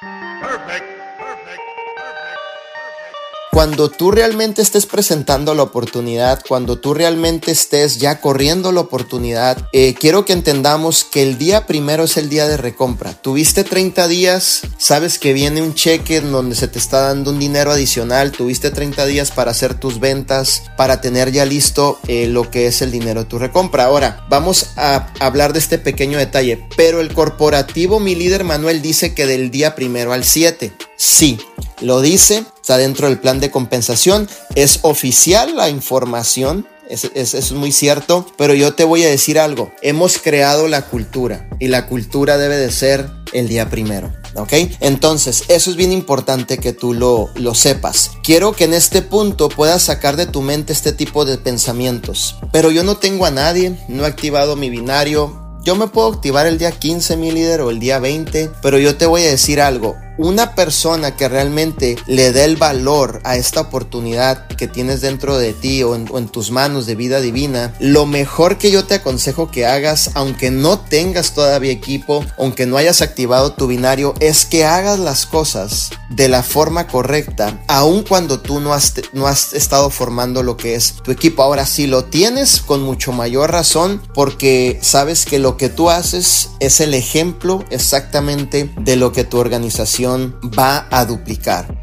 Perfect. Cuando tú realmente estés presentando la oportunidad, cuando tú realmente estés ya corriendo la oportunidad, eh, quiero que entendamos que el día primero es el día de recompra. Tuviste 30 días, sabes que viene un cheque en donde se te está dando un dinero adicional, tuviste 30 días para hacer tus ventas, para tener ya listo eh, lo que es el dinero de tu recompra. Ahora, vamos a hablar de este pequeño detalle, pero el corporativo, mi líder Manuel dice que del día primero al 7. Sí, lo dice, está dentro del plan de compensación, es oficial la información, eso es, muy cierto, pero yo te voy a decir algo, hemos creado la cultura y la cultura debe de ser el día primero. ¿Ok? Entonces, eso es bien importante que tú lo, lo sepas. Quiero que en este punto puedas sacar de tu mente este tipo de pensamientos. Pero yo no tengo a nadie, no he activado mi binario. Yo me puedo activar el día 15, mi líder, o el día 20, pero yo te voy a decir algo una persona que realmente le dé el valor a esta oportunidad que tienes dentro de ti o en, tus manos de vida divina, lo mejor que yo te aconsejo que hagas, aunque no tengas todavía equipo, aunque no hayas activado tu binario, es que hagas las cosas de la forma correcta, aun cuando tú no has, no has estado formando lo que es tu equipo. Ahora, si lo tienes con mucho mayor razón, porque sabes que lo que tú haces es el ejemplo exactamente de lo que tu organización va a duplicar.